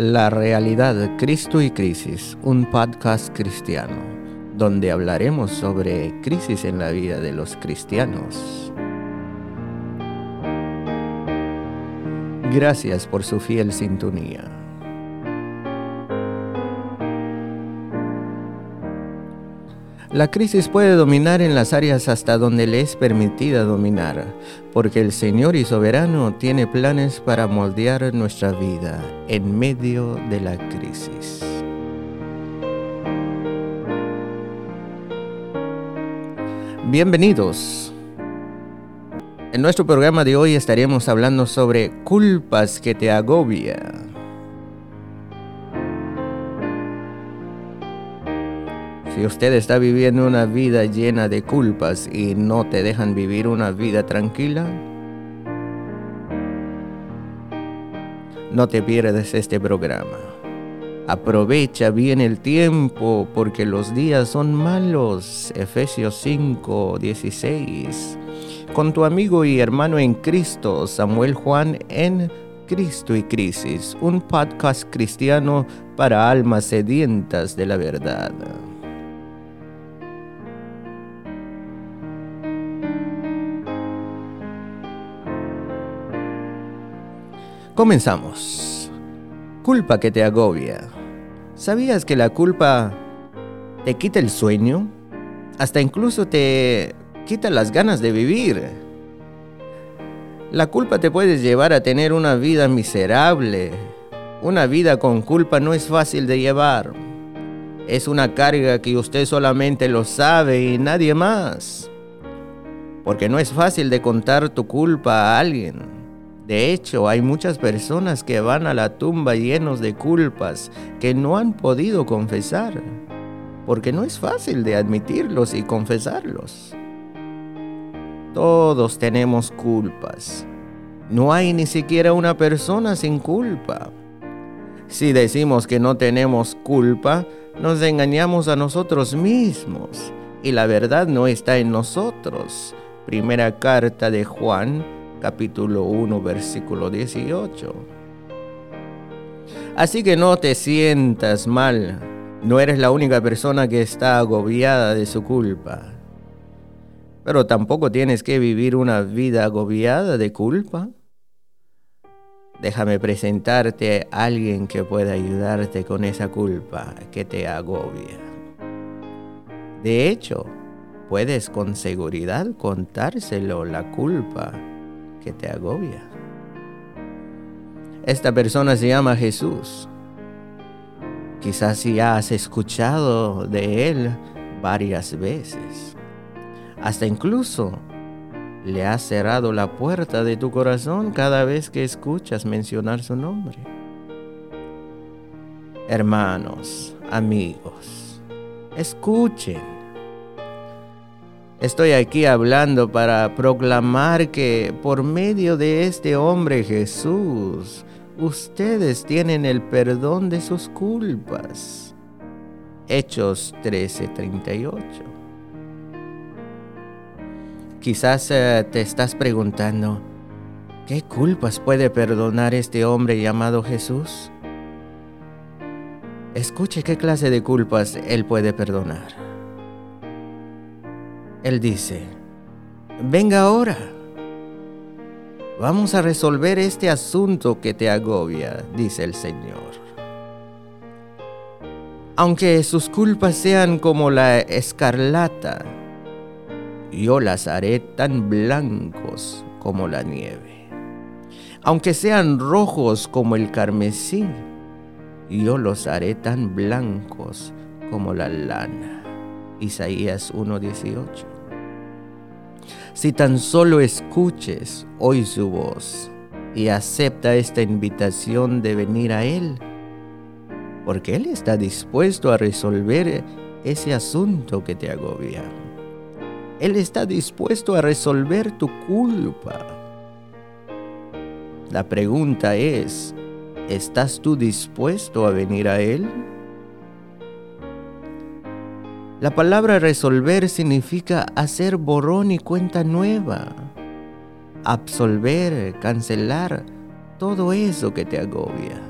La realidad, Cristo y Crisis, un podcast cristiano, donde hablaremos sobre crisis en la vida de los cristianos. Gracias por su fiel sintonía. La crisis puede dominar en las áreas hasta donde le es permitida dominar, porque el Señor y soberano tiene planes para moldear nuestra vida en medio de la crisis. Bienvenidos. En nuestro programa de hoy estaremos hablando sobre culpas que te agobian. Si usted está viviendo una vida llena de culpas y no te dejan vivir una vida tranquila, no te pierdas este programa. Aprovecha bien el tiempo porque los días son malos. Efesios 5, 16. Con tu amigo y hermano en Cristo, Samuel Juan en Cristo y Crisis, un podcast cristiano para almas sedientas de la verdad. Comenzamos. Culpa que te agobia. ¿Sabías que la culpa te quita el sueño? Hasta incluso te quita las ganas de vivir. La culpa te puede llevar a tener una vida miserable. Una vida con culpa no es fácil de llevar. Es una carga que usted solamente lo sabe y nadie más. Porque no es fácil de contar tu culpa a alguien. De hecho, hay muchas personas que van a la tumba llenos de culpas que no han podido confesar, porque no es fácil de admitirlos y confesarlos. Todos tenemos culpas. No hay ni siquiera una persona sin culpa. Si decimos que no tenemos culpa, nos engañamos a nosotros mismos y la verdad no está en nosotros. Primera carta de Juan capítulo 1, versículo 18. Así que no te sientas mal, no eres la única persona que está agobiada de su culpa. Pero tampoco tienes que vivir una vida agobiada de culpa. Déjame presentarte a alguien que pueda ayudarte con esa culpa que te agobia. De hecho, puedes con seguridad contárselo la culpa que te agobia. Esta persona se llama Jesús. Quizás si has escuchado de Él varias veces. Hasta incluso le has cerrado la puerta de tu corazón cada vez que escuchas mencionar su nombre. Hermanos, amigos, escuchen Estoy aquí hablando para proclamar que por medio de este hombre Jesús, ustedes tienen el perdón de sus culpas. Hechos 13:38. Quizás eh, te estás preguntando, ¿qué culpas puede perdonar este hombre llamado Jesús? Escuche qué clase de culpas él puede perdonar. Él dice, venga ahora, vamos a resolver este asunto que te agobia, dice el Señor. Aunque sus culpas sean como la escarlata, yo las haré tan blancos como la nieve. Aunque sean rojos como el carmesí, yo los haré tan blancos como la lana. Isaías 1:18. Si tan solo escuches hoy su voz y acepta esta invitación de venir a Él, porque Él está dispuesto a resolver ese asunto que te agobia. Él está dispuesto a resolver tu culpa. La pregunta es, ¿estás tú dispuesto a venir a Él? La palabra resolver significa hacer borrón y cuenta nueva, absolver, cancelar todo eso que te agobia.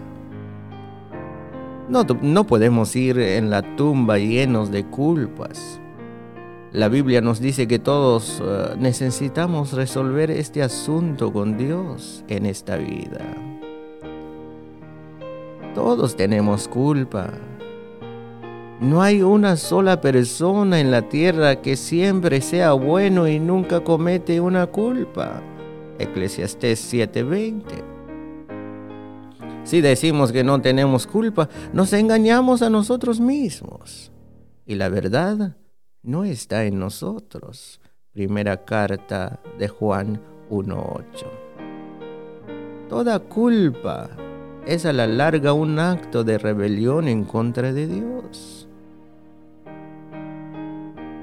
No, no podemos ir en la tumba llenos de culpas. La Biblia nos dice que todos eh, necesitamos resolver este asunto con Dios en esta vida. Todos tenemos culpa. No hay una sola persona en la tierra que siempre sea bueno y nunca comete una culpa. Eclesiastés 7:20. Si decimos que no tenemos culpa, nos engañamos a nosotros mismos. Y la verdad no está en nosotros. Primera carta de Juan 1.8. Toda culpa es a la larga un acto de rebelión en contra de Dios.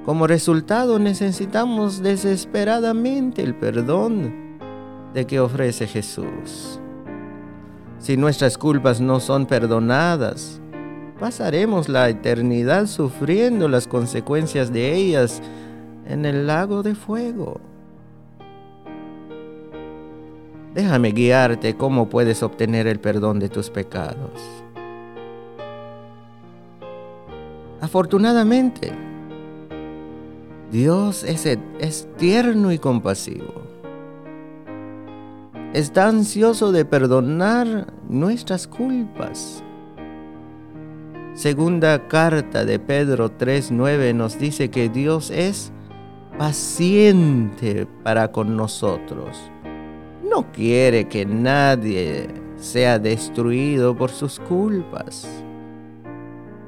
Como resultado necesitamos desesperadamente el perdón de que ofrece Jesús. Si nuestras culpas no son perdonadas, pasaremos la eternidad sufriendo las consecuencias de ellas en el lago de fuego. Déjame guiarte cómo puedes obtener el perdón de tus pecados. Afortunadamente, Dios es, es tierno y compasivo está ansioso de perdonar nuestras culpas. Segunda carta de Pedro 3:9 nos dice que Dios es paciente para con nosotros. No quiere que nadie sea destruido por sus culpas.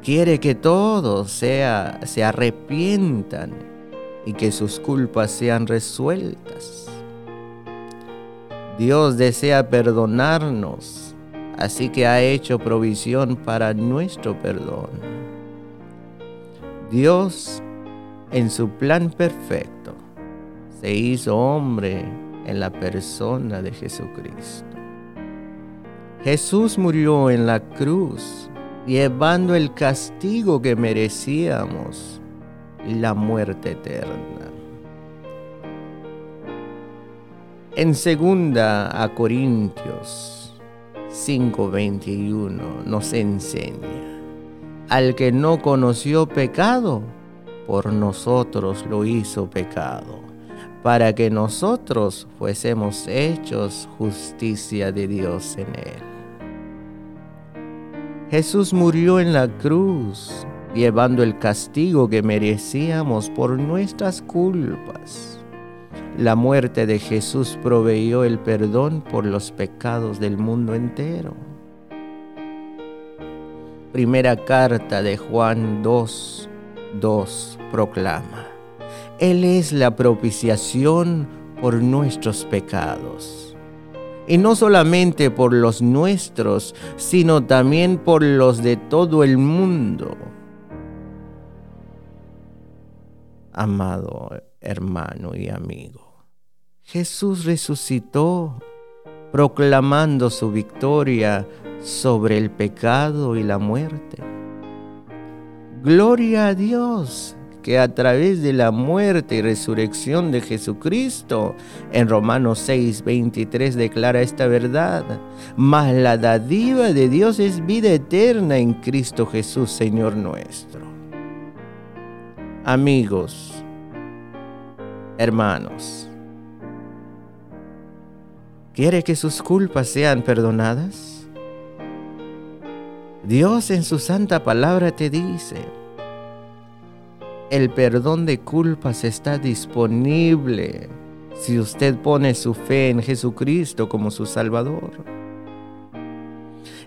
Quiere que todos sea, se arrepientan y que sus culpas sean resueltas. Dios desea perdonarnos, así que ha hecho provisión para nuestro perdón. Dios, en su plan perfecto, se hizo hombre en la persona de Jesucristo. Jesús murió en la cruz, llevando el castigo que merecíamos, la muerte eterna. En segunda a Corintios 5:21 nos enseña, al que no conoció pecado, por nosotros lo hizo pecado, para que nosotros fuésemos hechos justicia de Dios en él. Jesús murió en la cruz, llevando el castigo que merecíamos por nuestras culpas la muerte de Jesús proveyó el perdón por los pecados del mundo entero. Primera carta de Juan 2, 2 proclama, Él es la propiciación por nuestros pecados. Y no solamente por los nuestros, sino también por los de todo el mundo. Amado hermano y amigo. Jesús resucitó proclamando su victoria sobre el pecado y la muerte. Gloria a Dios que a través de la muerte y resurrección de Jesucristo, en Romanos 6, 23 declara esta verdad, mas la dadiva de Dios es vida eterna en Cristo Jesús, Señor nuestro. Amigos, hermanos, ¿Quiere que sus culpas sean perdonadas? Dios en su santa palabra te dice, el perdón de culpas está disponible si usted pone su fe en Jesucristo como su Salvador.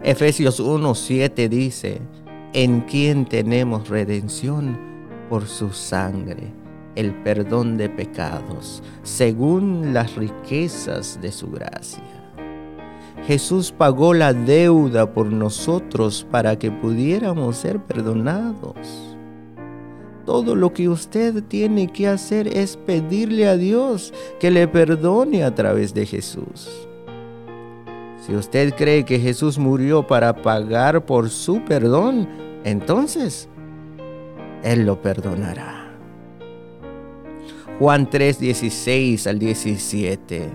Efesios 1.7 dice, en quien tenemos redención por su sangre el perdón de pecados según las riquezas de su gracia. Jesús pagó la deuda por nosotros para que pudiéramos ser perdonados. Todo lo que usted tiene que hacer es pedirle a Dios que le perdone a través de Jesús. Si usted cree que Jesús murió para pagar por su perdón, entonces Él lo perdonará. Juan 3, 16 al 17.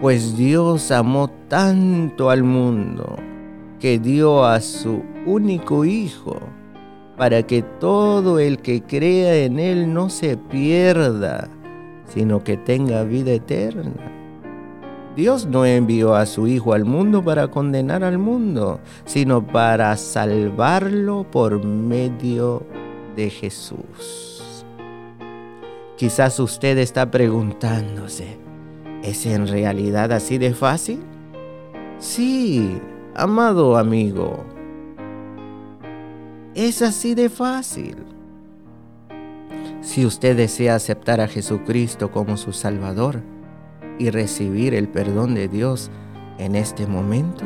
Pues Dios amó tanto al mundo que dio a su único Hijo, para que todo el que crea en Él no se pierda, sino que tenga vida eterna. Dios no envió a su Hijo al mundo para condenar al mundo, sino para salvarlo por medio de Jesús. Quizás usted está preguntándose, ¿es en realidad así de fácil? Sí, amado amigo, es así de fácil. Si usted desea aceptar a Jesucristo como su Salvador, y recibir el perdón de Dios en este momento?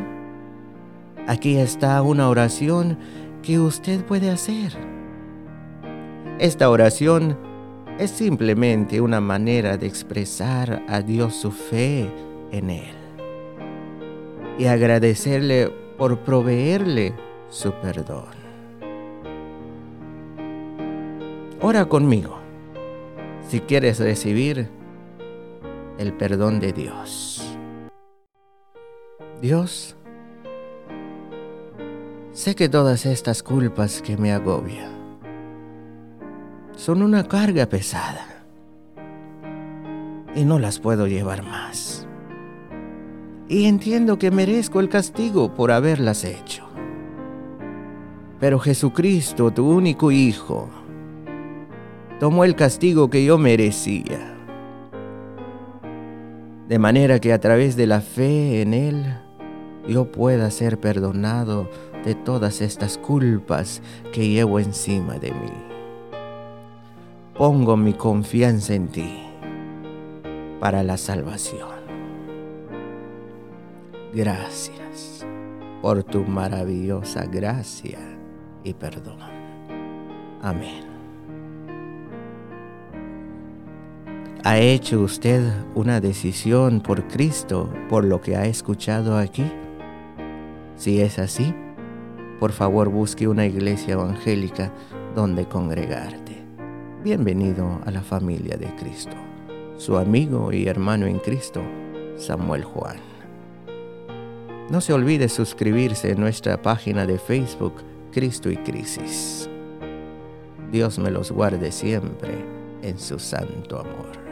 Aquí está una oración que usted puede hacer. Esta oración es simplemente una manera de expresar a Dios su fe en Él y agradecerle por proveerle su perdón. Ora conmigo si quieres recibir el perdón de Dios. Dios, sé que todas estas culpas que me agobian son una carga pesada y no las puedo llevar más. Y entiendo que merezco el castigo por haberlas hecho. Pero Jesucristo, tu único Hijo, tomó el castigo que yo merecía de manera que a través de la fe en Él yo pueda ser perdonado de todas estas culpas que llevo encima de mí. Pongo mi confianza en ti para la salvación. Gracias por tu maravillosa gracia y perdón. Amén. ¿Ha hecho usted una decisión por Cristo por lo que ha escuchado aquí? Si es así, por favor busque una iglesia evangélica donde congregarte. Bienvenido a la familia de Cristo. Su amigo y hermano en Cristo, Samuel Juan. No se olvide suscribirse en nuestra página de Facebook, Cristo y Crisis. Dios me los guarde siempre en su santo amor.